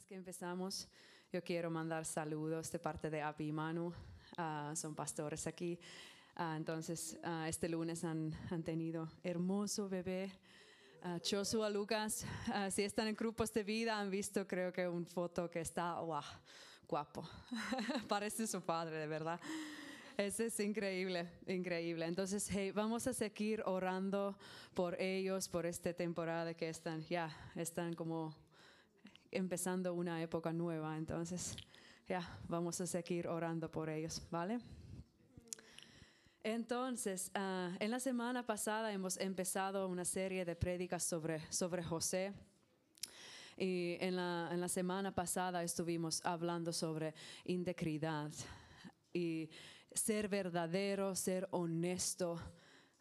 Antes que empezamos, yo quiero mandar saludos de parte de Api y Manu, ah, son pastores aquí. Ah, entonces, ah, este lunes han, han tenido hermoso bebé. Uh, Joshua Lucas, si están en grupos de vida, han visto creo que una foto que está, wow, guapo. Parece su padre, de verdad. Eso es increíble, increíble. Entonces, hey, vamos a seguir orando por ellos, por esta temporada que están, ya, están como empezando una época nueva. Entonces, ya, vamos a seguir orando por ellos, ¿vale? Entonces, uh, en la semana pasada hemos empezado una serie de prédicas sobre, sobre José. Y en la, en la semana pasada estuvimos hablando sobre integridad y ser verdadero, ser honesto,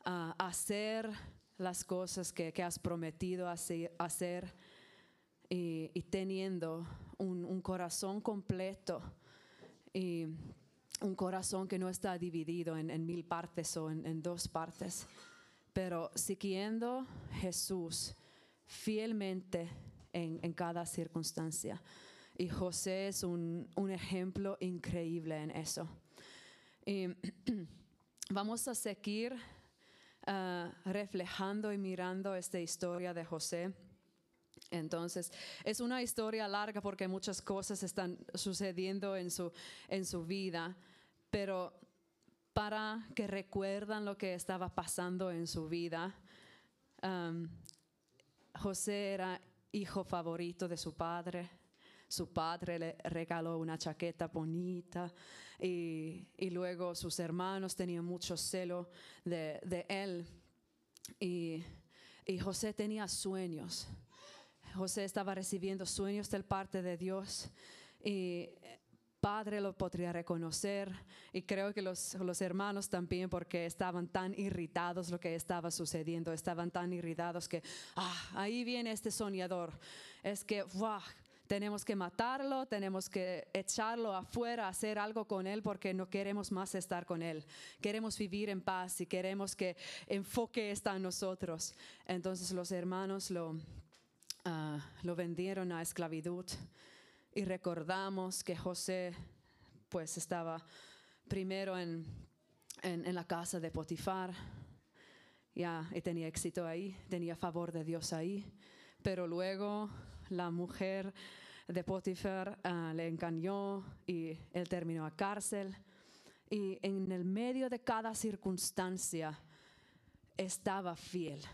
uh, hacer las cosas que, que has prometido hacer, y, y teniendo un, corazón completo. Y, un corazón que no está dividido en, mil partes o en, en, dos partes, pero siguiendo Jesús fielmente en, cada circunstancia. Y José es un, ejemplo increíble en eso. Y vamos a seguir uh, reflejando y mirando esta historia de José. Entonces, es una historia larga porque muchas cosas están sucediendo en su, en su vida, pero para que recuerdan lo que estaba pasando en su vida, um, José era hijo favorito de su padre. Su padre le regaló una chaqueta bonita y, y luego sus hermanos tenían mucho celo de, de él. Y, y José tenía sueños José estaba recibiendo sueños del parte de Dios y padre lo podría reconocer y creo que los, los, hermanos también porque estaban tan irritados lo que estaba sucediendo, estaban tan irritados que, ah, ahí viene este soñador, es que, wow, tenemos que matarlo, tenemos que echarlo afuera, hacer algo con él porque no queremos más estar con él. Queremos vivir en paz y queremos que enfoque está en nosotros. Entonces los hermanos lo uh, lo vendieron a esclavitud y recordamos que José pues estaba primero en, en, la casa de Potifar ya, y tenía éxito ahí, tenía favor de Dios ahí, pero luego la mujer de Potifar uh, le engañó y él terminó a cárcel. Y en el medio de cada circunstancia estaba fiel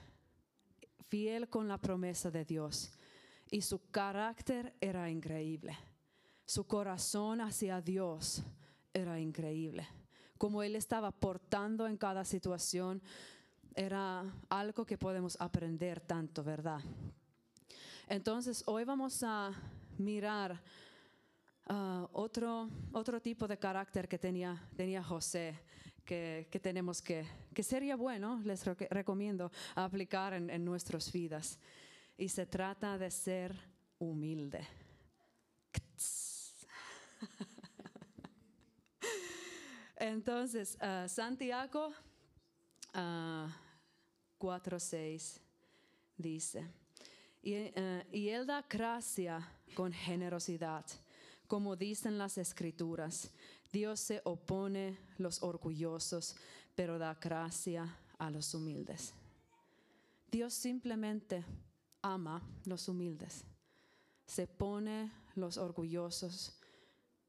fiel con la promesa de Dios y su carácter era increíble. Su corazón hacia Dios era increíble. Como él estaba portando en cada situación, era algo que podemos aprender tanto, ¿verdad? Entonces, hoy vamos a mirar uh, otro, otro tipo de carácter que tenía, tenía José, que, tenemos que, que sería bueno, les recomiendo aplicar en, en nuestras vidas. Y se trata de ser humilde. Entonces, uh, Santiago uh, 4.6 dice, y, uh, y Él da gracia con generosidad como dicen las escrituras, Dios se opone a los orgullosos, pero da gracia a los humildes. Dios simplemente ama los humildes. Se pone los orgullosos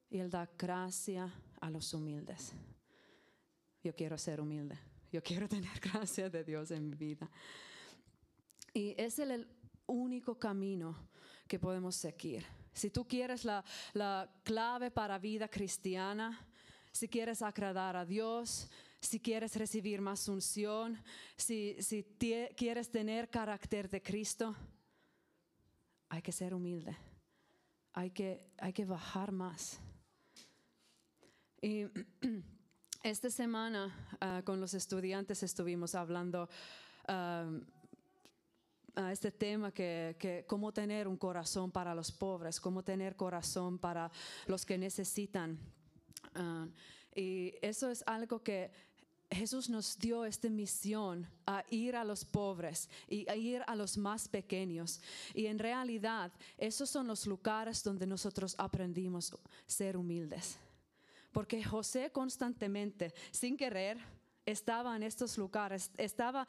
y Él da gracia a los humildes. Yo quiero ser humilde. Yo quiero tener gracia de Dios en mi vida. Y es el único camino que podemos seguir si tú quieres la, la clave para vida cristiana, si quieres agradar a Dios, si quieres recibir más unción, si, si quieres tener carácter de Cristo, hay que ser humilde, hay que, hay que bajar más. Y esta semana uh, con los estudiantes estuvimos hablando uh, a este tema que, que, cómo tener un corazón para los pobres, cómo tener corazón para los que necesitan. Uh, y eso es algo que Jesús nos dio esta misión a ir a los pobres y a ir a los más pequeños. Y en realidad, esos son los lugares donde nosotros aprendimos ser humildes. Porque José constantemente, sin querer, estaba en estos lugares. Estaba,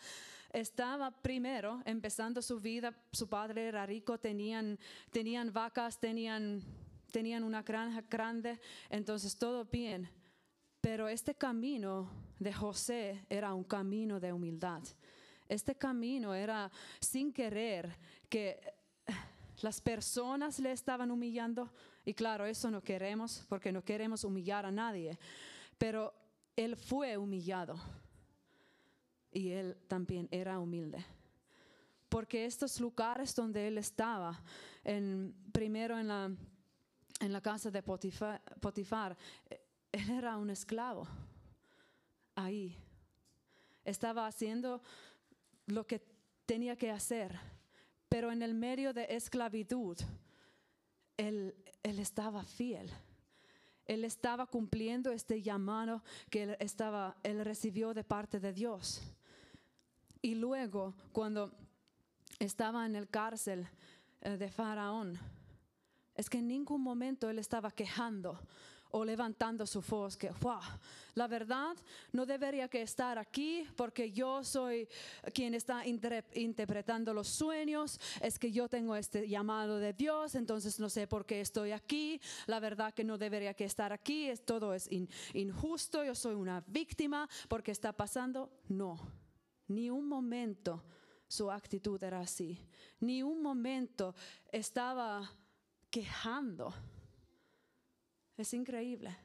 estaba primero empezando su vida. Su padre era rico, tenían, tenían vacas, tenían, tenían una granja grande, entonces todo bien. Pero este camino de José era un camino de humildad. Este camino era sin querer que las personas le estaban humillando. Y claro, eso no queremos porque no queremos humillar a nadie. Pero él fue humillado y él también era humilde. Porque estos lugares donde él estaba, en, primero en la, en la casa de Potifar, él era un esclavo ahí. Estaba haciendo lo que tenía que hacer, pero en el medio de esclavitud, él, él estaba fiel. Él estaba cumpliendo este llamado que estaba, él recibió de parte de Dios. Y luego, cuando estaba en el cárcel eh, de Faraón, es que en ningún momento él estaba quejando o levantando su voz que, wow, la verdad no debería que estar aquí porque yo soy quien está interpretando los sueños, es que yo tengo este llamado de Dios, entonces no sé por qué estoy aquí, la verdad que no debería que estar aquí, es, todo es injusto, yo soy una víctima. Porque está pasando, no, ni un momento su actitud era así, ni un momento estaba quejando es increíble.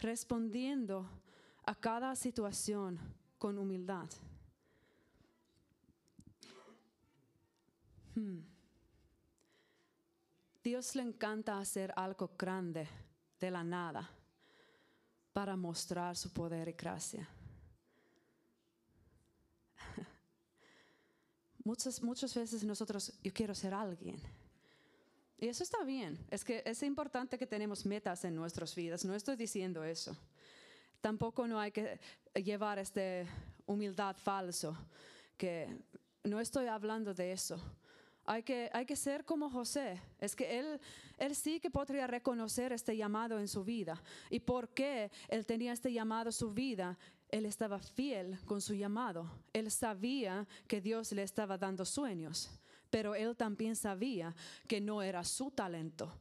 Respondiendo a cada situación con humildad. Hmm. Dios le encanta hacer algo grande de la nada para mostrar su poder y gracia. Muchas, muchas veces nosotros, yo quiero ser alguien y eso está bien. Es que es importante que tenemos metas en nuestras vidas. No estoy diciendo eso. Tampoco no hay que llevar esta humildad falso, que no estoy hablando de eso. Hay que, hay que ser como José. Es que él, él sí que podría reconocer este llamado en su vida. ¿Y por qué él tenía este llamado en su vida? Él estaba fiel con su llamado. Él sabía que Dios le estaba dando sueños pero él también sabía que no era su talento,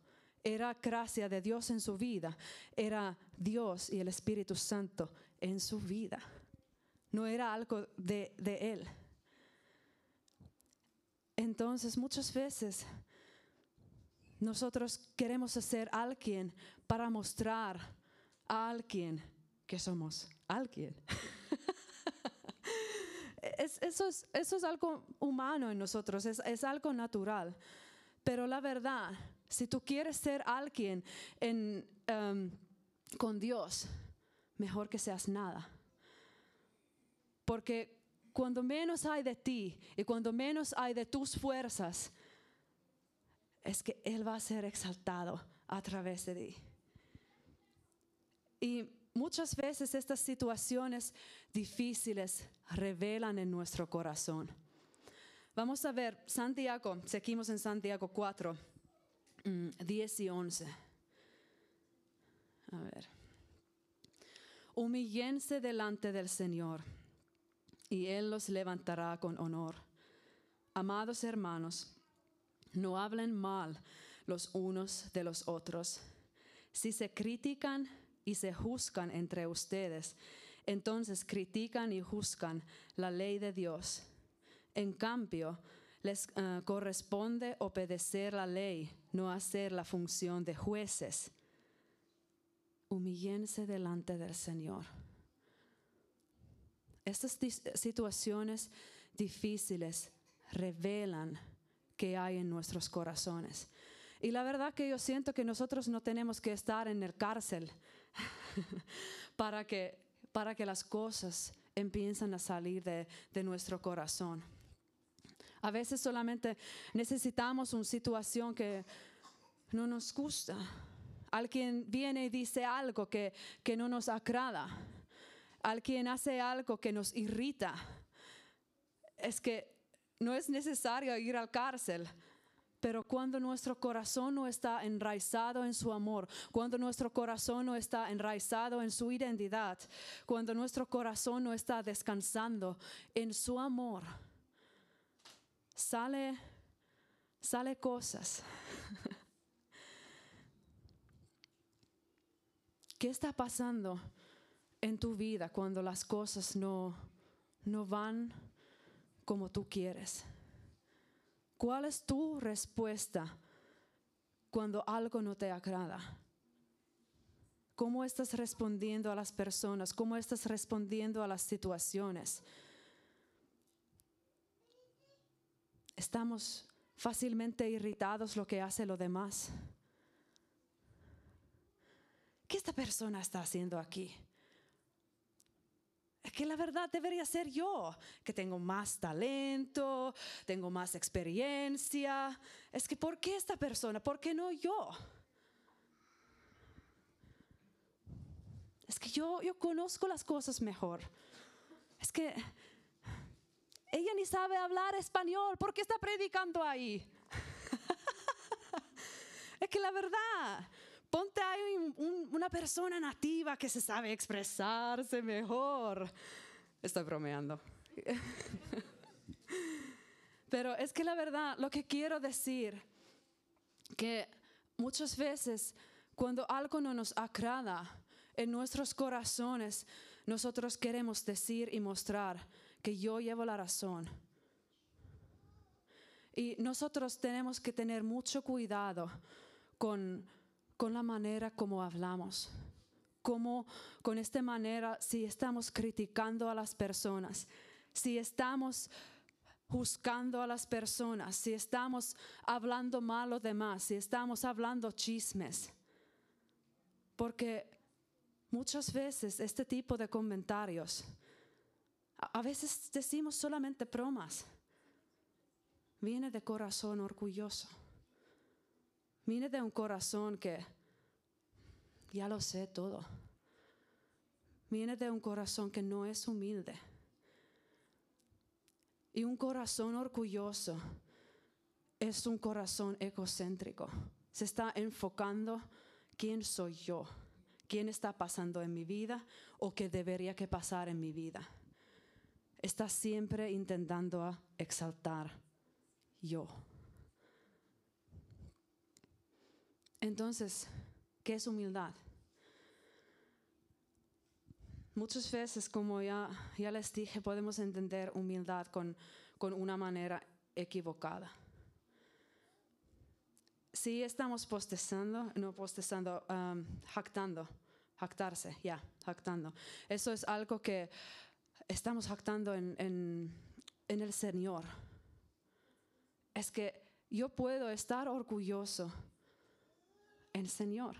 era gracia de Dios en su vida, era Dios y el Espíritu Santo en su vida, no era algo de, de él. Entonces muchas veces nosotros queremos hacer alguien para mostrar a alguien que somos alguien. eso, es, eso es algo humano en nosotros, es, es algo natural. Pero la verdad, si tú quieres ser alguien en, em, con Dios, mejor que seas nada. Porque cuando menos hay de ti y cuando menos hay de tus fuerzas, es que Él va a ser exaltado a través de ti. Y muchas veces estas situaciones difíciles revelan en nuestro corazón. Vamos a ver Santiago, seguimos en Santiago 4, 10 mm, y 11. A ver. Humillense delante del Señor y Él los levantará con honor. Amados hermanos, no hablen mal los unos de los otros. Si se critican y se juzgan entre ustedes, entonces critican y juzgan la ley de Dios. En cambio, les eh, corresponde obedecer la ley, no hacer la función de jueces. Humillense delante del Señor. Estas situaciones difíciles revelan que hay en nuestros corazones. Y la verdad que yo siento que nosotros no tenemos que estar en el cárcel para que para que las cosas empiecen a salir de, nuestro corazón. A veces solamente necesitamos una situación que no nos gusta. Alguien viene y dice algo que, que no nos agrada. Alguien hace algo que nos irrita, es que no es necesario ir al cárcel. Pero cuando nuestro corazón no está enraizado en su amor, cuando nuestro corazón no está enraizado en su identidad, cuando nuestro corazón no está descansando en su amor, sale, sale cosas. ¿Qué está pasando en tu vida cuando las cosas no, no van como tú quieres? ¿Cuál es tu respuesta cuando algo no te agrada? ¿Cómo estás respondiendo a las personas? ¿Cómo estás respondiendo a las situaciones? Estamos fácilmente irritados lo que hace lo demás. ¿Qué esta persona está haciendo aquí? Que la verdad debería ser yo, que tengo más talento, tengo más experiencia. Es que ¿por qué esta persona? ¿Por qué no yo? Es que yo, yo conozco las cosas mejor. Es que ella ni sabe hablar español. ¿Por qué está predicando ahí? es que la verdad, Ponte ahí una persona nativa que se sabe expresarse mejor. Estoy bromeando. Pero es que la verdad, lo que quiero decir, que muchas veces cuando algo no nos agrada en nuestros corazones, nosotros queremos decir y mostrar que yo llevo la razón. Y nosotros tenemos que tener mucho cuidado con con la manera como hablamos. Como con esta manera, si estamos criticando a las personas, si estamos juzgando a las personas, si estamos hablando mal los demás, si estamos hablando chismes. Porque muchas veces este tipo de comentarios, a veces decimos solamente bromas, viene de corazón orgulloso. Viene de un corazón que ya lo sé todo. Viene de un corazón que no es humilde. Y un corazón orgulloso es un corazón egocéntrico. Se está enfocando quién soy yo, quién está pasando en mi vida o qué debería que pasar en mi vida. Está siempre intentando exaltar yo. Entonces, ¿qué es humildad? Muchas veces, como ya, les dije, podemos entender humildad con, una manera equivocada. Si estamos postezando, no postezando, um, jactando, jactarse, ya, jactando. Eso es algo que estamos jactando en el Señor. Es que yo puedo estar orgulloso el Señor.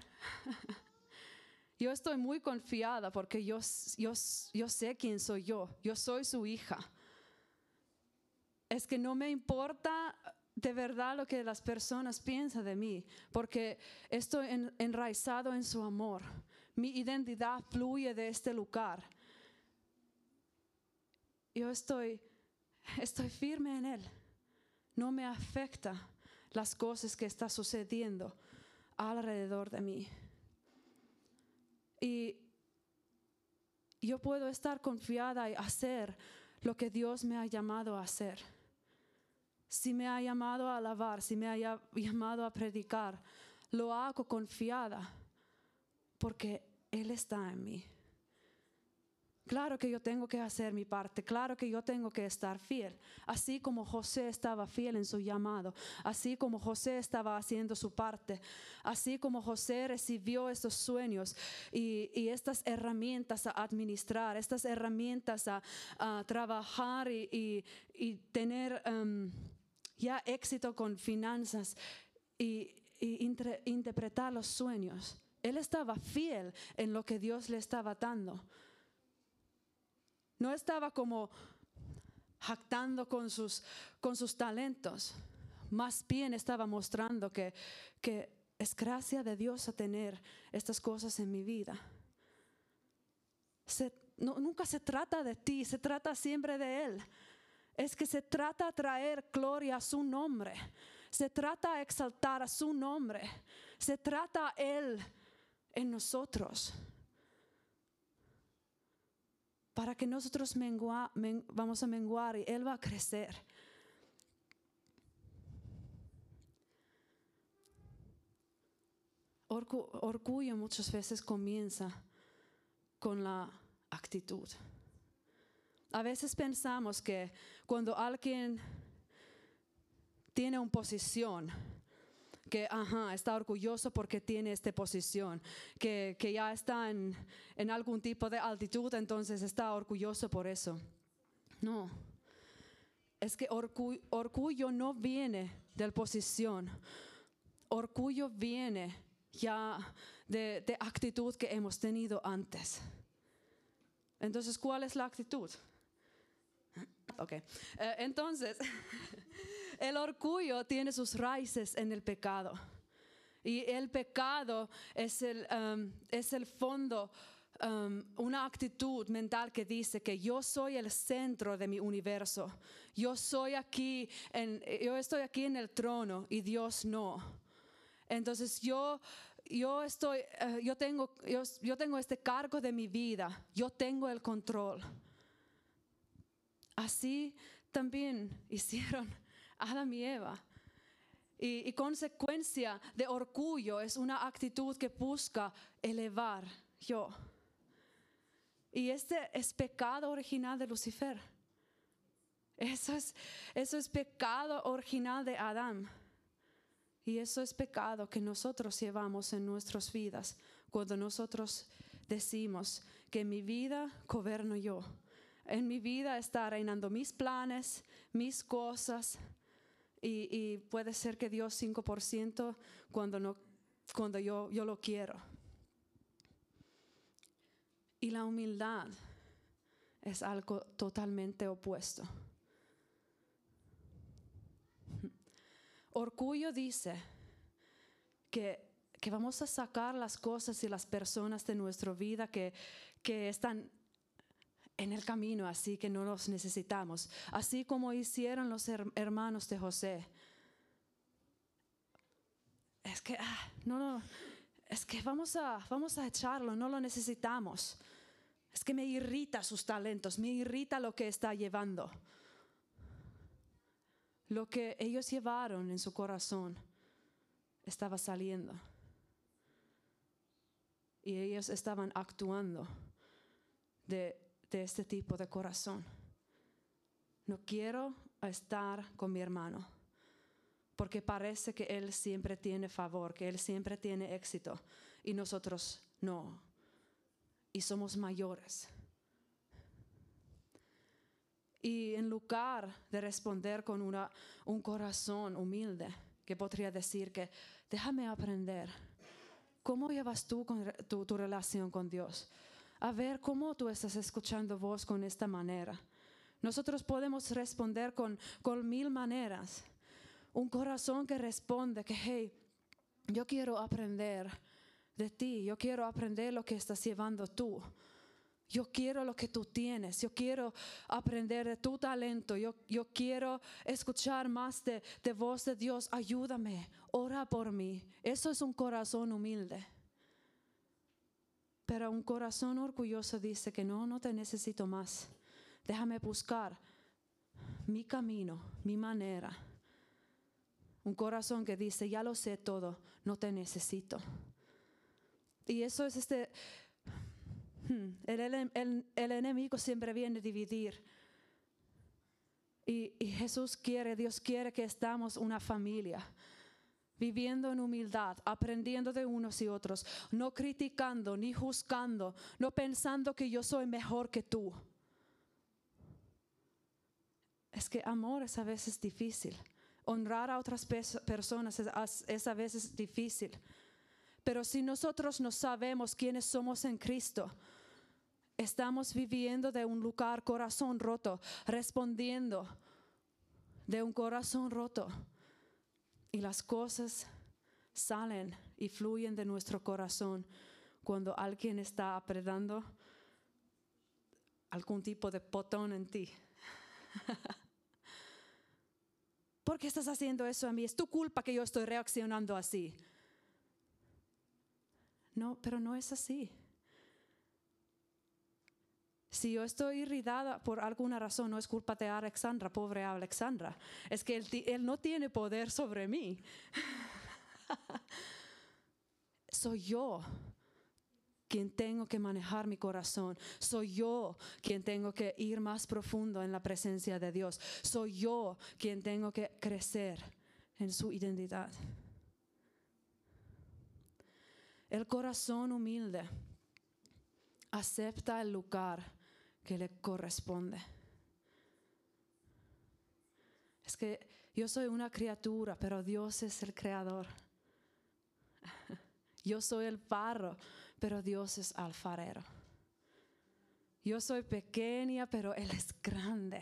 yo estoy muy confiada porque yo, sé quién soy yo. Yo soy su hija. Es que no me importa de verdad lo que las personas piensan de mí, porque estoy enraizado en su amor. Mi identidad fluye de este lugar. Yo estoy, estoy firme en Él. No me afecta las cosas que están sucediendo alrededor de mí. Y yo puedo estar confiada y hacer lo que Dios me ha llamado a hacer. Si me ha llamado a alabar, si me ha llamado a predicar, lo hago confiada porque Él está en mí. Claro que yo tengo que hacer mi parte, claro que yo tengo que estar fiel, así como José estaba fiel en su llamado, así como José estaba haciendo su parte, así como José recibió estos sueños y, estas herramientas a administrar, estas herramientas a, trabajar y, tener um, ya éxito con finanzas y, interpretar los sueños. Él estaba fiel en lo que Dios le estaba dando. No estaba como jactando con sus, con sus talentos. Más bien estaba mostrando que, que es gracia de Dios tener estas cosas en mi vida. no, nunca se trata de ti, se trata siempre de Él. Es que se trata de traer gloria a su nombre. Se trata de exaltar a su nombre. Se trata Él en nosotros. Para que nosotros vamos a menguar y Él va a crecer. orgullo muchas veces comienza con la actitud. A veces pensamos que cuando alguien tiene una posición, que ajá, está orgulloso porque tiene esta posición, que, ya está en, en, algún tipo de altitud, entonces está orgulloso por eso. No, es que orgullo no viene de la posición, orgullo viene ya de, de actitud que hemos tenido antes. Entonces, ¿cuál es la actitud? Ok, eh, entonces, el orgullo tiene sus raíces en el pecado. Y el pecado es el, um, es el fondo, um, una actitud mental que dice que yo soy el centro de mi universo. Yo soy aquí, yo estoy aquí en el trono y Dios no. Entonces yo, yo, estoy, eh, yo, tengo, yo, tengo este cargo de mi vida, yo tengo el control. Así también hicieron Adam y Eva. Y, consecuencia de orgullo es una actitud que busca elevar yo. Y este es pecado original de Lucifer. Eso es, eso es pecado original de Adán. Y eso es pecado que nosotros llevamos en nuestras vidas cuando nosotros decimos que mi vida gobierno yo. En mi vida está reinando mis planes, mis cosas. Y, puede ser que Dios 5% cuando, no, cuando yo, yo lo quiero. Y la humildad es algo totalmente opuesto. Orgullo dice que, vamos a sacar las cosas y las personas de nuestra vida que, que están en el camino, así que no los necesitamos. Así como hicieron los hermanos de José. Es que, ah, no, no, es que vamos a, vamos a echarlo, no lo necesitamos. Es que me irrita sus talentos, me irrita lo que está llevando lo que ellos llevaron en su corazón estaba saliendo. Y ellos estaban actuando de, este tipo de corazón. No quiero estar con mi hermano, porque parece que él siempre tiene favor, que él siempre tiene éxito, y nosotros no. Y somos mayores. Y en lugar de responder con una, un corazón humilde, que podría decir que déjame aprender, ¿cómo llevas tú tu, tu, relación con Dios? A ver cómo tú estás escuchando vos con esta manera. Nosotros podemos responder con, con mil maneras. Un corazón que responde que, hey, yo quiero aprender de ti, yo quiero aprender lo que estás llevando tú. Yo quiero lo que tú tienes, yo quiero aprender de tu talento, yo, yo quiero escuchar más de, de voz de Dios, ayúdame, ora por mí. Eso es un corazón humilde. Pero un corazón orgulloso dice que no, no te necesito más. Déjame buscar mi camino, mi manera. Un corazón que dice, ya lo sé todo, no te necesito. Y eso es este Hmm, el, enemigo siempre viene a dividir. Y, Jesús quiere, Dios quiere que estamos una familia, viviendo en humildad, aprendiendo de unos y otros, no criticando ni juzgando, no pensando que yo soy mejor que tú. Es que amor es a veces difícil. Honrar a otras personas es a veces difícil. Pero si nosotros no sabemos quiénes somos en Cristo, estamos viviendo de un lugar corazón roto, respondiendo de un corazón roto. Y las cosas salen y fluyen de nuestro corazón cuando alguien está apretando algún tipo de botón en ti. ¿Por qué estás haciendo eso a mí? Es tu culpa que yo estoy reaccionando así. No, pero no es así. Si yo estoy irritada por alguna razón, no es culpa de Alexandra, pobre Alexandra. Es que él, no tiene poder sobre mí. Soy yo quien tengo que manejar mi corazón. Soy yo quien tengo que ir más profundo en la presencia de Dios. Soy yo quien tengo que crecer en su identidad. El corazón humilde acepta el lugar que le corresponde. Es que yo soy una criatura, pero Dios es el creador. Yo soy el barro, pero Dios es alfarero. Yo soy pequeña, pero Él es grande.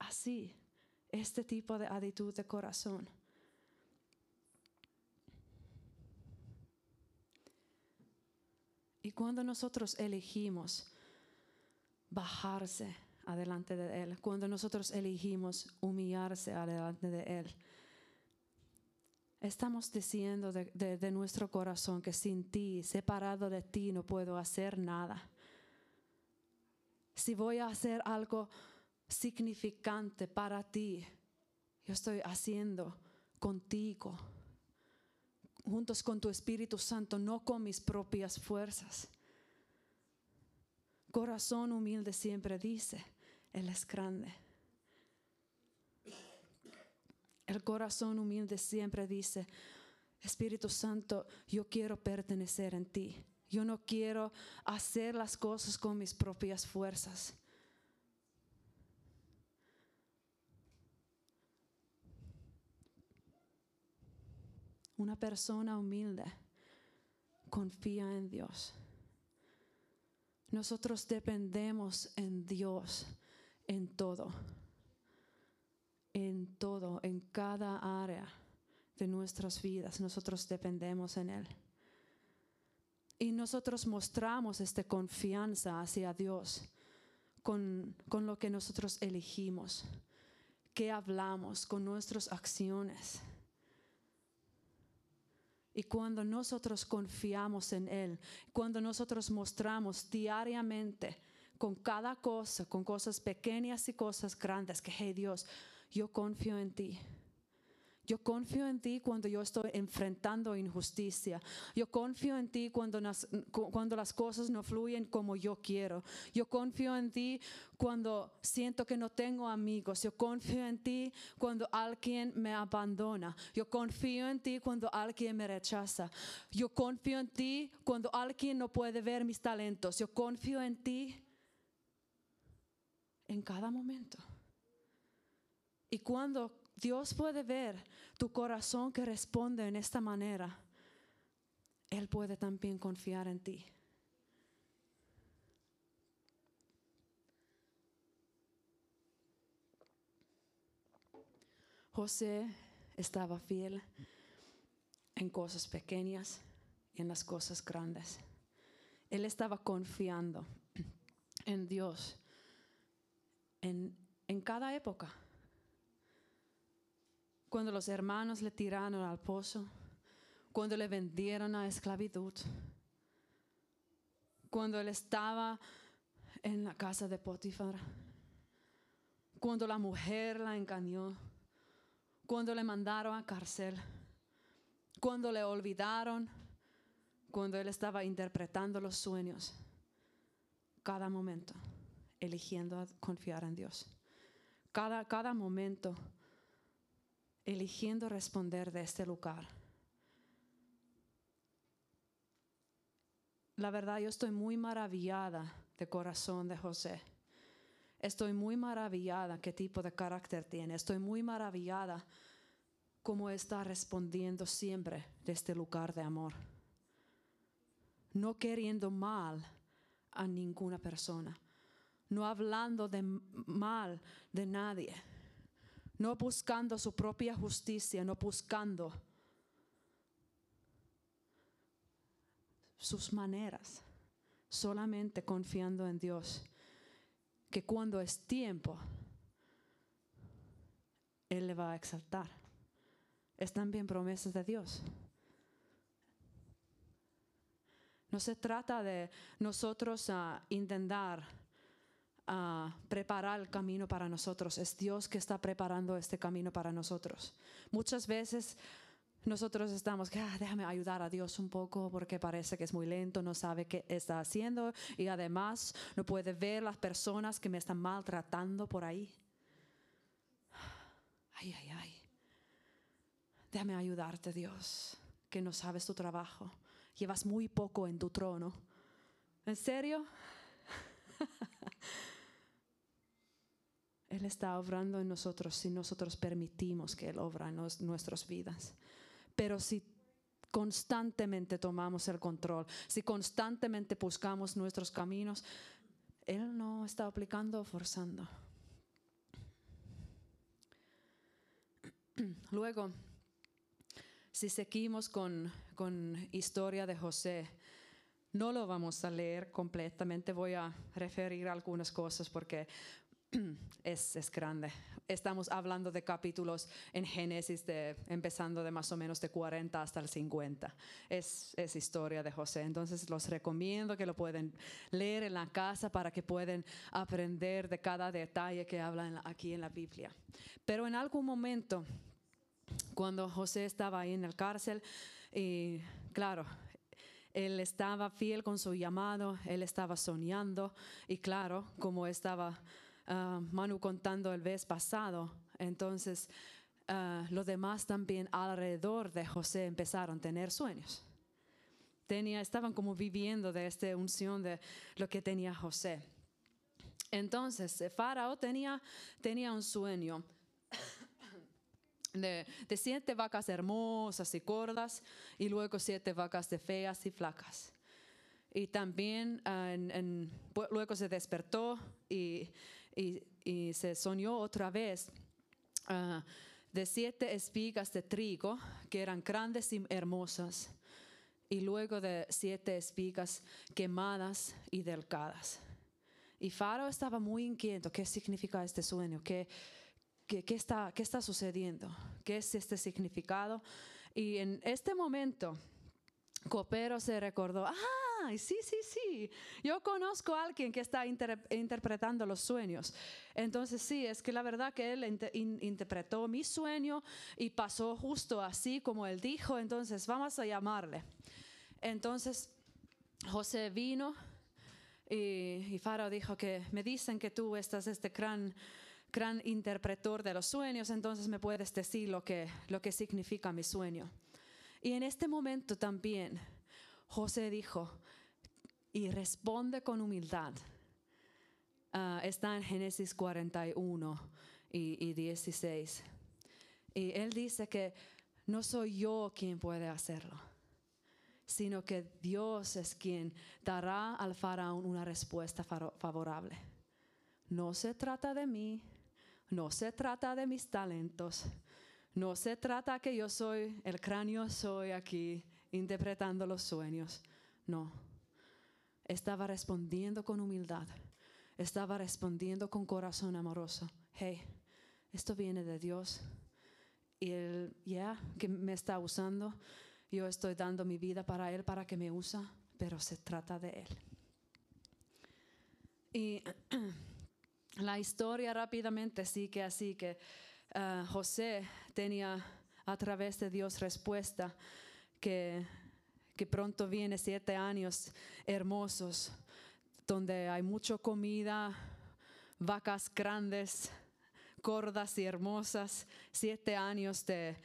Así, este tipo de actitud de corazón. Y cuando nosotros elegimos bajarse adelante de Él, cuando nosotros elegimos humillarse adelante de Él, Estamos diciendo de, nuestro corazón que sin ti, separado de ti, no puedo hacer nada. Si voy a hacer algo significante para ti, yo estoy haciendo contigo, juntos con tu Espíritu Santo, no con mis propias fuerzas. Corazón humilde siempre dice, Él es grande. El corazón humilde siempre dice, Espíritu Santo, yo quiero pertenecer en ti. Yo no quiero hacer las cosas con mis propias fuerzas. Una persona humilde confía en Dios. Nosotros dependemos en Dios en todo en todo, en cada área de nuestras vidas. Nosotros dependemos en Él. Y nosotros mostramos esta confianza hacia Dios con, con lo que nosotros elegimos, que hablamos, con nuestras acciones. Y cuando nosotros confiamos en Él, cuando nosotros mostramos diariamente con cada cosa, con cosas pequeñas y cosas grandes, que, hey Dios, yo confío en ti. Yo confío en ti cuando yo estoy enfrentando injusticia. Yo confío en ti cuando las, cosas no fluyen como yo quiero. Yo confío en ti cuando siento que no tengo amigos. Yo confío en ti cuando alguien me abandona. Yo confío en ti cuando alguien me rechaza. Yo confío en ti cuando alguien no puede ver mis talentos. Yo confío en ti en cada momento. Y cuando Dios puede ver tu corazón que responde en esta manera, Él puede también confiar en ti. José estaba fiel en cosas pequeñas y en las cosas grandes. Él estaba confiando en Dios en, en cada época cuando los hermanos le tiraron al pozo, cuando le vendieron a esclavitud, cuando él estaba en la casa de Potifar, cuando la mujer la engañó, cuando le mandaron a cárcel, cuando le olvidaron, cuando él estaba interpretando los sueños, cada momento eligiendo confiar en Dios. Cada, cada momento eligiendo responder de este lugar. La verdad, yo estoy muy maravillada de corazón de José. Estoy muy maravillada qué tipo de carácter tiene. Estoy muy maravillada cómo está respondiendo siempre de este lugar de amor. No queriendo mal a ninguna persona. No hablando de mal de nadie no buscando su propia justicia, no buscando sus maneras, solamente confiando en Dios, que cuando es tiempo, Él le va a exaltar. Es también promesas de Dios. No se trata de nosotros a intentar a preparar el camino para nosotros. Es Dios que está preparando este camino para nosotros. Muchas veces nosotros estamos, ah, déjame ayudar a Dios un poco porque parece que es muy lento, no sabe qué está haciendo y además no puede ver las personas que me están maltratando por ahí. Ay, ay, ay. Déjame ayudarte, Dios, que no sabes tu trabajo. Llevas muy poco en tu trono. ¿En serio? Él está obrando en nosotros si nosotros permitimos que Él obra en nuestras vidas. Pero si constantemente tomamos el control, si constantemente buscamos nuestros caminos, Él no está aplicando o forzando. Luego, si seguimos con, con historia de José, no lo vamos a leer completamente, voy a referir algunas cosas porque es, es, grande. Estamos hablando de capítulos en Génesis, de, empezando de más o menos de 40 hasta el 50. Es, es, historia de José. Entonces los recomiendo que lo pueden leer en la casa para que puedan aprender de cada detalle que habla aquí en la Biblia. Pero en algún momento, cuando José estaba ahí en el cárcel, y claro, él estaba fiel con su llamado, él estaba soñando y claro, como estaba Ah, Manu contando el vez pasado. Entonces, uh, los demás también alrededor de José empezaron a tener sueños. Tenía, estaban como viviendo de esta unción de lo que tenía José. Entonces, Faraón tenía, tenía un sueño. De, siete vacas hermosas y gordas y luego siete vacas feas y flacas. Y también uh, en, luego se despertó y y, se soñó otra vez ah, de siete espigas de trigo que eran grandes y hermosas, y luego de siete espigas quemadas y delgadas. Y Faro estaba muy inquieto, ¿qué significa este sueño? ¿Qué, qué, qué, está, ¿Qué está sucediendo? ¿Qué es este significado? Y en este momento, Copero se recordó, ah, sí, sí, sí, yo conozco a alguien que está interpretando los sueños. Entonces sí, es que la verdad que él interpretó mi sueño y pasó justo así como él dijo, entonces vamos a llamarle. Entonces José vino y, y Faro dijo que me dicen que tú estás este gran gran interpretor de los sueños, entonces me puedes decir lo que, lo que significa mi sueño. Y en este momento también José dijo, y responde con humildad. Ah, está en Génesis 41 y, y 16. Y él dice que no soy yo quien puede hacerlo, sino que Dios es quien dará al faraón una respuesta favorable. No se trata de mí, no se trata de mis talentos, no se trata que yo soy el cráneo, soy aquí interpretando los sueños. No, estaba respondiendo con humildad, estaba respondiendo con corazón amoroso. Hey, esto viene de Dios y Él ya que me está usando, yo estoy dando mi vida para Él, para que me usa, pero se trata de Él. Y la historia rápidamente sigue así que uh, José tenía a través de Dios respuesta que que pronto viene siete años hermosos, donde hay mucha comida, vacas grandes, gordas y hermosas, siete años de,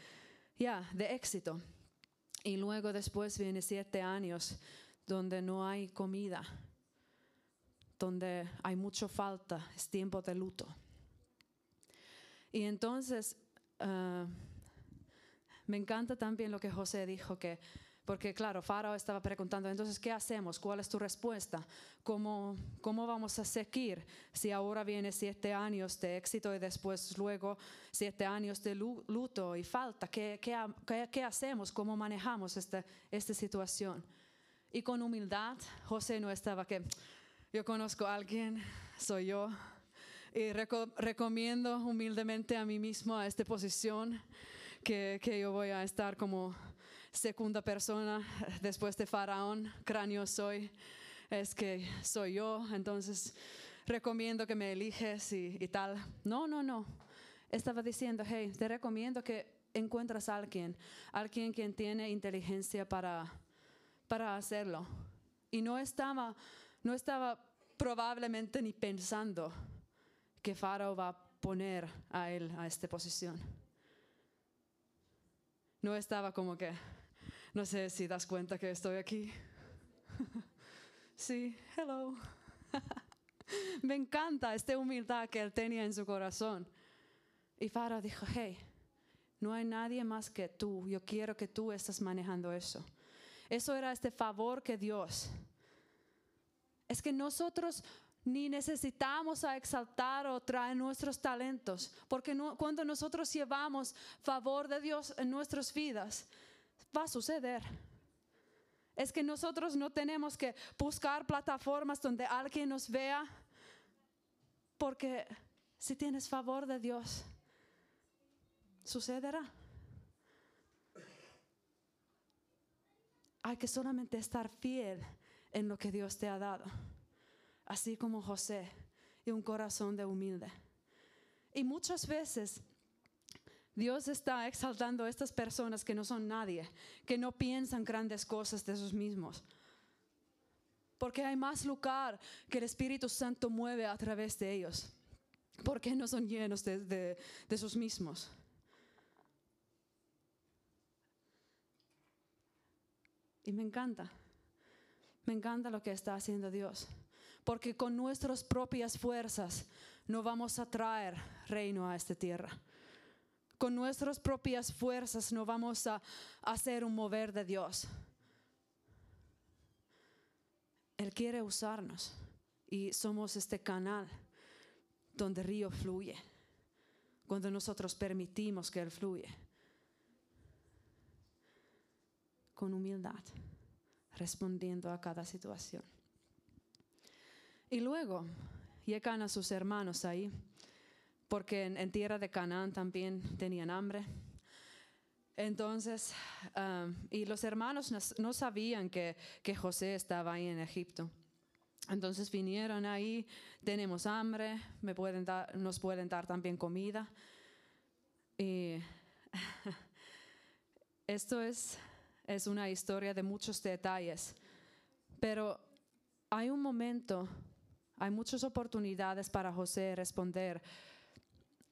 ya, de éxito. Y luego después viene siete años donde no hay comida, donde hay mucha falta, es tiempo de luto. Y entonces, ah, me encanta también lo que José dijo, que porque claro, Faraón estaba preguntando, entonces, ¿qué hacemos? ¿Cuál es tu respuesta? ¿Cómo, cómo vamos a seguir si ahora viene siete años de éxito y después luego siete años de luto y falta? ¿Qué, qué, qué, qué hacemos? ¿Cómo manejamos esta, esta situación? Y con humildad, José no estaba que yo conozco a alguien, soy yo, y recomiendo humildemente a mí mismo a esta posición que, yo voy a estar como segunda persona después de Faraón, cráneo soy, es que soy yo, entonces recomiendo que me eliges y, y, tal. No, no, no. Estaba diciendo, hey, te recomiendo que encuentras a alguien, alguien quien tiene inteligencia para, para hacerlo. Y no estaba, no estaba probablemente ni pensando que Faraón va a poner a él a esta posición. No estaba como que, no sé si das cuenta que estoy aquí. sí, hello. Me encanta esta humildad que él tenía en su corazón. Y Faraón dijo, hey, no hay nadie más que tú. Yo quiero que tú estés manejando eso. Eso era este favor que Dios. Es que nosotros ni necesitamos exaltar o traer nuestros talentos, porque cuando nosotros llevamos favor de Dios en nuestras vidas, va a suceder. Es que nosotros no tenemos que buscar plataformas donde alguien nos vea, porque si tienes favor de Dios, sucederá. Hay que solamente estar fiel en lo que Dios te ha dado así como José, y un corazón de humilde. Y muchas veces Dios está exaltando a estas personas que no son nadie, que no piensan grandes cosas de sus mismos. Porque hay más lugar que el Espíritu Santo mueve a través de ellos. Porque no son llenos de, de, de sus mismos. Y me encanta. Me encanta lo que está haciendo Dios porque con nuestras propias fuerzas no vamos a traer reino a esta tierra. Con nuestras propias fuerzas no vamos a hacer un mover de Dios. Él quiere usarnos y somos este canal donde el río fluye, cuando nosotros permitimos que Él fluye. Con humildad, respondiendo a cada situación. Y luego llegan a sus hermanos ahí, porque en, tierra de Canaán también tenían hambre. Entonces, um, y los hermanos no, sabían que, que, José estaba ahí en Egipto. Entonces vinieron ahí, tenemos hambre, me pueden dar, nos pueden dar también comida. Y esto es, es una historia de muchos detalles, pero hay un momento hay muchas oportunidades para José responder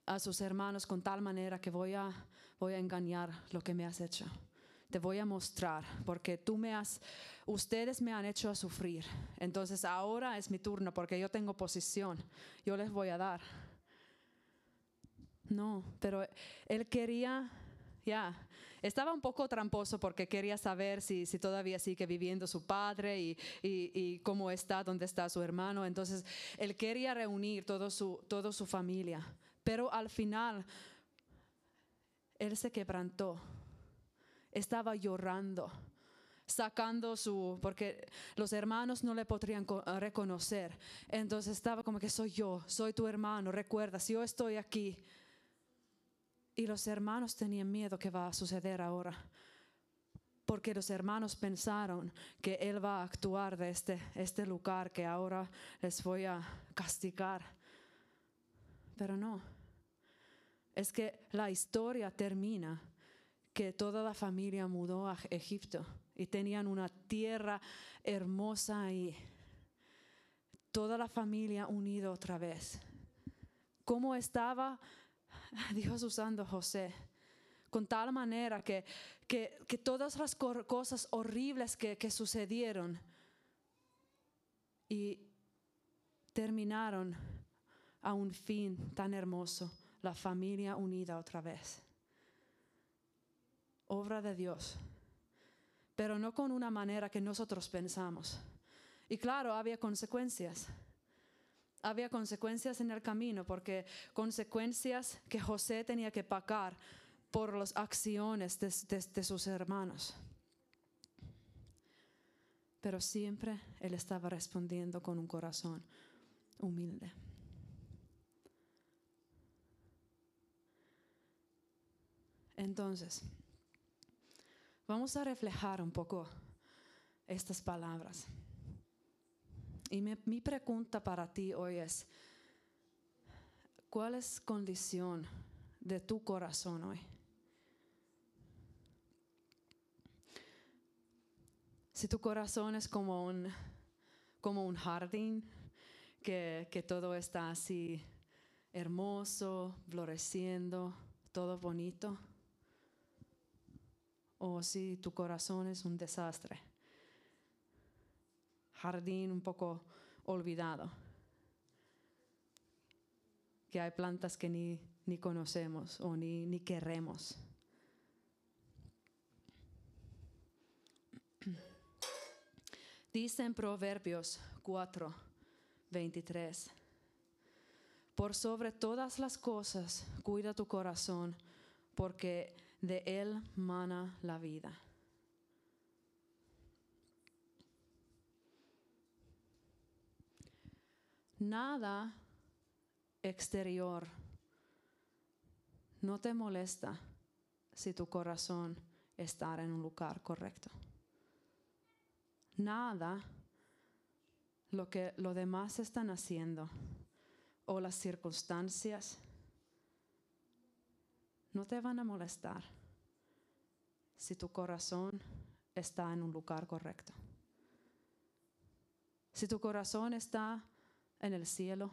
a sus hermanos con tal manera que voy a, voy a engañar lo que me has hecho. Te voy a mostrar porque tú me has, ustedes me han hecho sufrir. Entonces ahora es mi turno porque yo tengo posición. Yo les voy a dar. No, pero él quería, ya, estaba un poco tramposo porque quería saber si, si todavía sigue viviendo su padre y, y, cómo está, dónde está su hermano. Entonces, él quería reunir todo su, toda su familia. Pero al final, él se quebrantó. Estaba llorando sacando su, porque los hermanos no le podrían reconocer. Entonces estaba como que soy yo, soy tu hermano, recuerda, si yo estoy aquí, y los hermanos tenían miedo que va a suceder ahora. Porque los hermanos pensaron que Él va a actuar de este, este lugar que ahora les voy a castigar. Pero no. Es que la historia termina que toda la familia mudó a Egipto y tenían una tierra hermosa y toda la familia unida otra vez. ¿Cómo estaba Dios usando José con tal manera que, que, que todas las cosas horribles que, que sucedieron y terminaron a un fin tan hermoso, la familia unida otra vez. Obra de Dios, pero no con una manera que nosotros pensamos. Y claro, había consecuencias había consecuencias en el camino, porque consecuencias que José tenía que pagar por las acciones de, sus hermanos. pero siempre Él estaba respondiendo con un corazón humilde. Entonces, vamos a reflejar un poco estas palabras. Y mi, pregunta para ti hoy es, ¿cuál es condición de tu corazón hoy? Si tu corazón es como un, como un jardín, que, que todo está así hermoso, floreciendo, todo bonito, o si tu corazón es un desastre, jardín un poco olvidado, que hay plantas que ni, ni conocemos o ni, ni queremos. Dice en Proverbios 4, 23, por sobre todas las cosas cuida tu corazón, porque de Él mana la vida. Nada exterior no te molesta si tu corazón está en un lugar correcto. Nada lo que los demás están haciendo o las circunstancias no te van a molestar si tu corazón está en un lugar correcto. Si tu corazón está en el cielo,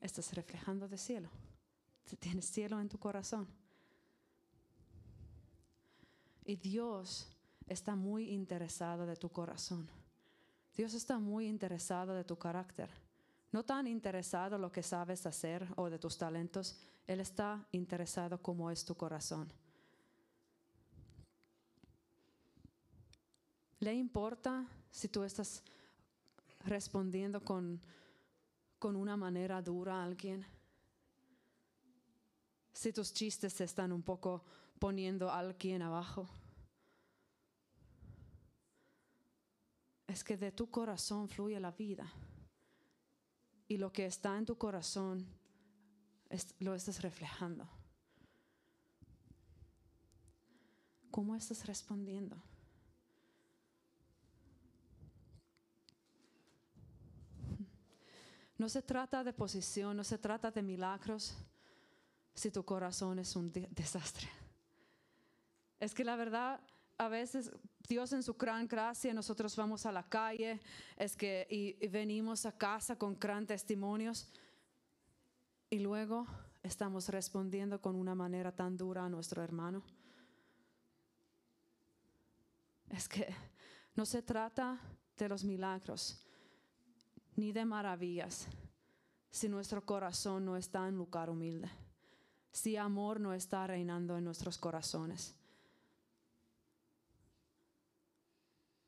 estás reflejando el cielo. Tienes cielo en tu corazón. Y Dios está muy interesado de tu corazón. Dios está muy interesado de tu carácter. No tan interesado en lo que sabes hacer o de tus talentos, él está interesado como es tu corazón. ¿Le importa si tú estás respondiendo con, con una manera dura a alguien? Si tus chistes están un poco poniendo a alguien abajo. Es que de tu corazón fluye la vida. Y lo que está en tu corazón lo estás reflejando? ¿Cómo estás respondiendo? No se trata de posición, no se trata de milagros si tu corazón es un desastre. Es que la verdad, a veces Dios en su gran gracia, nosotros vamos a la calle, es que y venimos a casa con gran testimonios, y luego estamos respondiendo con una manera tan dura a nuestro hermano. Es que no se trata de los milagros ni de maravillas si nuestro corazón no está en lugar humilde, si amor no está reinando en nuestros corazones.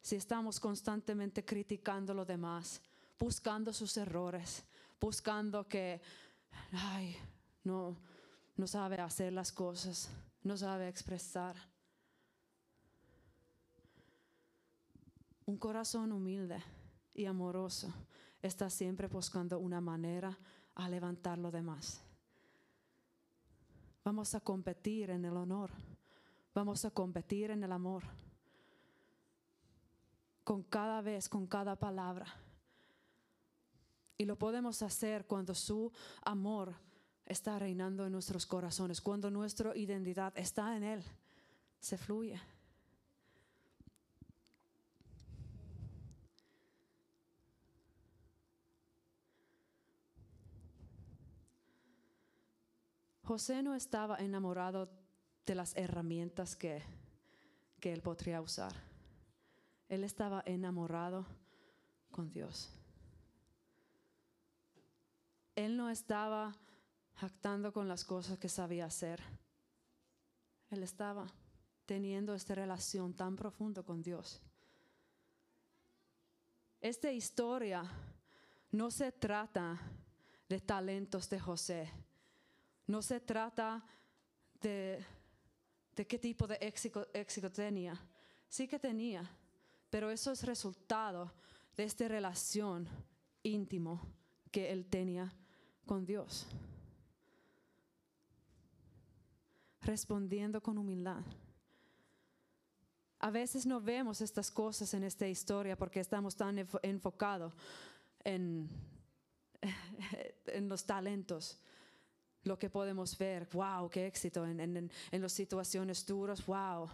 Si estamos constantemente criticando lo demás, buscando sus errores, buscando que ay, no, no sabe hacer las cosas, no sabe expresar. Un corazón humilde y amoroso está siempre buscando una manera a levantar lo demás. Vamos a competir en el honor. Vamos a competir en el amor. Con cada vez, con cada palabra. Y lo podemos hacer cuando su amor está reinando en nuestros corazones, cuando nuestra identidad está en Él, se fluye. José no estaba enamorado de las herramientas que, que él podría usar. Él estaba enamorado con Dios. Él no estaba jactando con las cosas que sabía hacer. Él estaba teniendo esta relación tan profunda con Dios. Esta historia no se trata de talentos de José. No se trata de, qué tipo de éxito, tenía. Sí que tenía. pero eso es resultado de esta relación íntimo que él tenía con Dios. Respondiendo con humildad. A veces no vemos estas cosas en esta historia porque estamos tan enfocados en, en los talentos, lo que podemos ver, wow, qué éxito, en, en, en las situaciones duras, wow.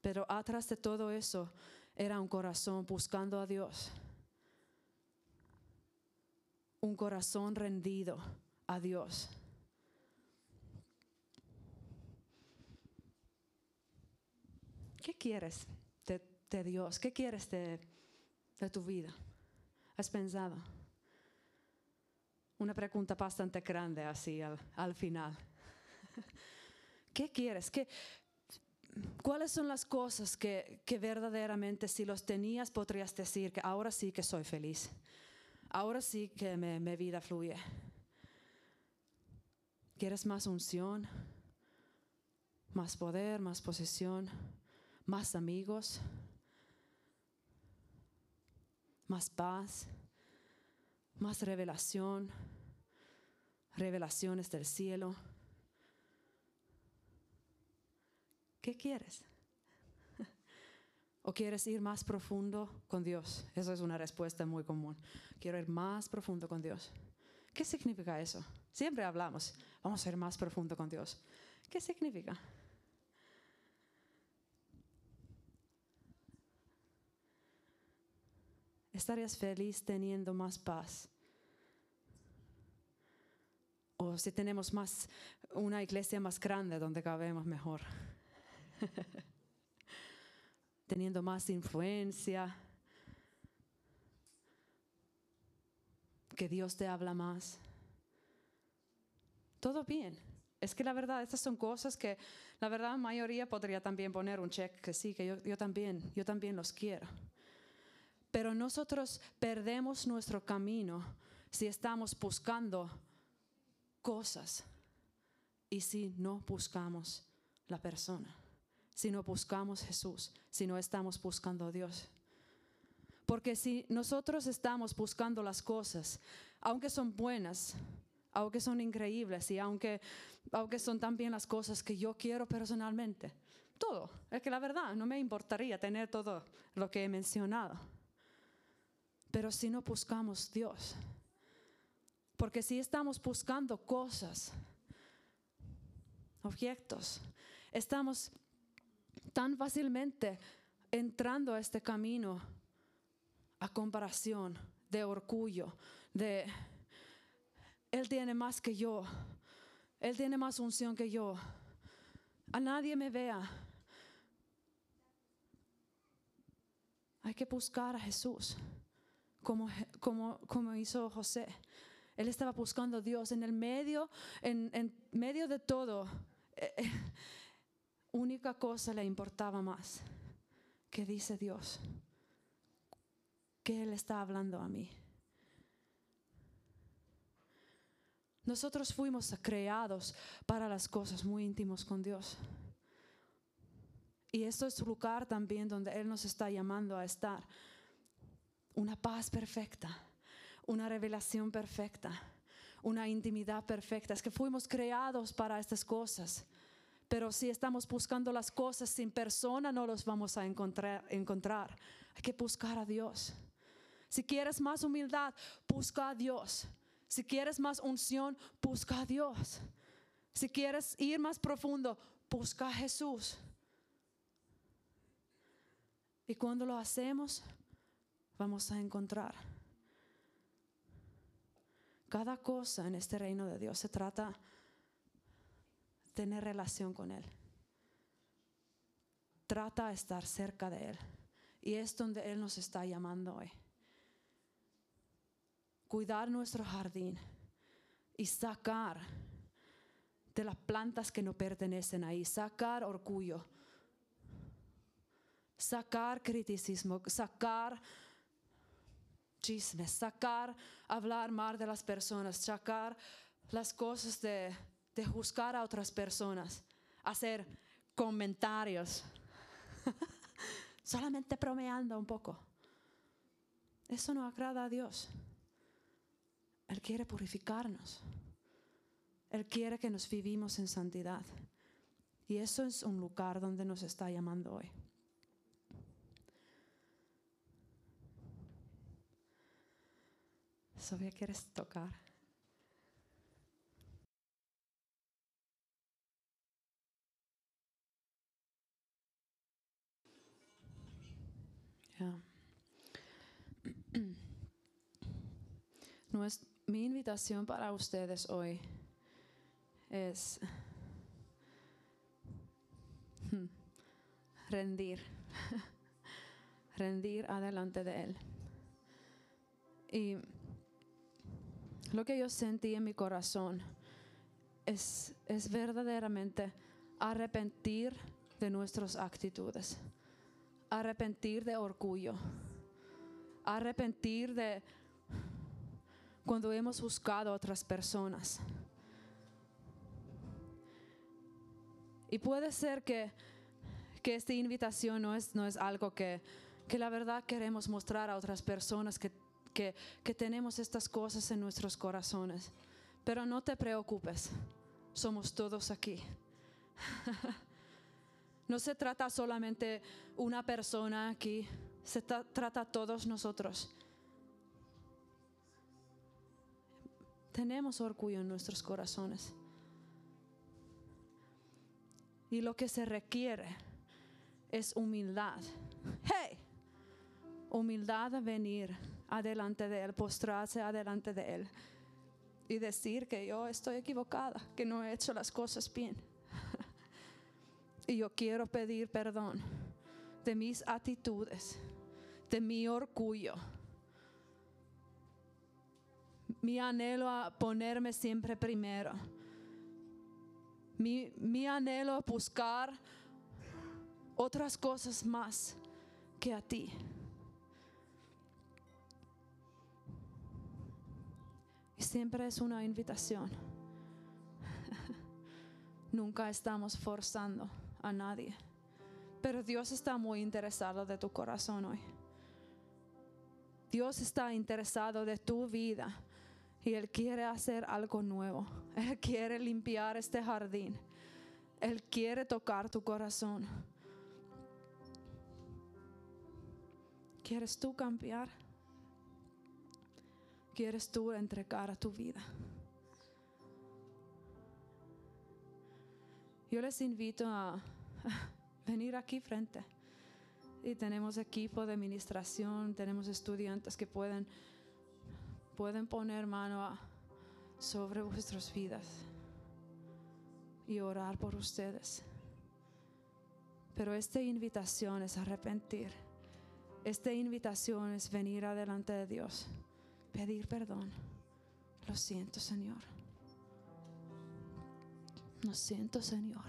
Pero atrás de todo eso era un corazón buscando a Dios, un corazón rendido a Dios. ¿Qué quieres de, Dios? ¿Qué quieres de, tu vida? ¿Has pensado? Una pregunta bastante grande así al, final. ¿Qué quieres? ¿Qué, ¿Cuáles son las cosas que, que, verdaderamente si los tenías podrías decir que ahora sí que soy feliz? Ahora sí que mi vida fluye. ¿Quieres más unción? ¿Más poder? ¿Más posesión? más amigos, más paz, más revelación, revelaciones del cielo. ¿Qué quieres? ¿O quieres ir más profundo con Dios? Esa es una respuesta muy común. Quiero ir más profundo con Dios. ¿Qué significa eso? Siempre hablamos, vamos a ir más profundo con Dios. ¿Qué significa? Estarías feliz teniendo más paz. O si tenemos más, una iglesia más grande donde cabemos mejor. teniendo más influencia. Que Dios te habla más. Todo bien. Es que la verdad, estas son cosas que la verdad mayoría podría también poner un check que sí, que yo, yo también, yo también los quiero. Pero nosotros perdemos nuestro camino si estamos buscando cosas y si no buscamos la persona, si no buscamos Jesús, si no estamos buscando a Dios. Porque si nosotros estamos buscando las cosas, aunque son buenas, aunque son increíbles y aunque, aunque son también las cosas que yo quiero personalmente, todo, es que la verdad no me importaría tener todo lo que he mencionado pero si no buscamos Dios. Porque si estamos buscando cosas, objetos, estamos tan fácilmente entrando a este camino a comparación de orgullo, de Él tiene más que yo, Él tiene más unción que yo, a nadie me vea. Hay que buscar a Jesús como, como, como hizo José. Él estaba buscando a Dios en el medio, en, en medio de todo. Eh, eh, única cosa le importaba más que dice Dios, que Él está hablando a mí. Nosotros fuimos creados para las cosas muy íntimas con Dios. Y esto es lugar también donde Él nos está llamando a estar una paz perfecta, una revelación perfecta, una intimidad perfecta. Es que fuimos creados para estas cosas. Pero si estamos buscando las cosas sin persona, no los vamos a encontrar. encontrar. Hay que buscar a Dios. Si quieres más humildad, busca a Dios. Si quieres más unción, busca a Dios. Si quieres ir más profundo, busca a Jesús. Y cuando lo hacemos, vamos a encontrar. Cada cosa en este reino de Dios se trata de tener relación con Él. Trata de estar cerca de Él. Y es donde Él nos está llamando hoy. Cuidar nuestro jardín y sacar de las plantas que no pertenecen ahí, sacar orgullo, sacar criticismo, sacar chismes, sacar, hablar mal de las personas, sacar las cosas de, de juzgar a otras personas, hacer comentarios. solamente bromeando un poco. Eso no agrada a Dios. Él quiere purificarnos. Él quiere que nos vivimos en santidad. Y eso es un lugar donde nos está llamando hoy. Sofía, ¿quieres tocar? No mi invitación para ustedes hoy es rendir, rendir adelante de Él. Y lo que yo sentí en mi corazón es, es verdaderamente arrepentir de nuestras actitudes, arrepentir de orgullo, arrepentir de cuando hemos buscado a otras personas. Y puede ser que, que esta invitación no es, no es algo que, que la verdad queremos mostrar a otras personas que que, tenemos estas cosas en nuestros corazones. Pero no te preocupes, somos todos aquí. no se trata solamente una persona aquí, se trata todos nosotros. Tenemos orgullo en nuestros corazones. Y lo que se requiere es humildad. Hey, humildad a venir adelante de Él, postrarse adelante de Él y decir que yo estoy equivocada, que no he hecho las cosas bien. y yo quiero pedir perdón de mis actitudes, de mi orgullo, mi anhelo a ponerme siempre primero, mi, mi anhelo a buscar otras cosas más que a ti. Y siempre es una invitación. Nunca estamos forzando a nadie. Pero Dios está muy interesado de tu corazón hoy. Dios está interesado de tu vida y Él quiere hacer algo nuevo. Él quiere limpiar este jardín. Él quiere tocar tu corazón. ¿Quieres tú cambiar? Quieres tú entregar a tu vida. Yo les invito a venir aquí frente. Y tenemos equipo de administración, tenemos estudiantes que pueden, pueden poner mano sobre vuestras vidas y orar por ustedes. Pero esta invitación es arrepentir. Esta invitación es venir adelante de Dios pedir perdón. Lo siento, Señor. Lo siento, Señor.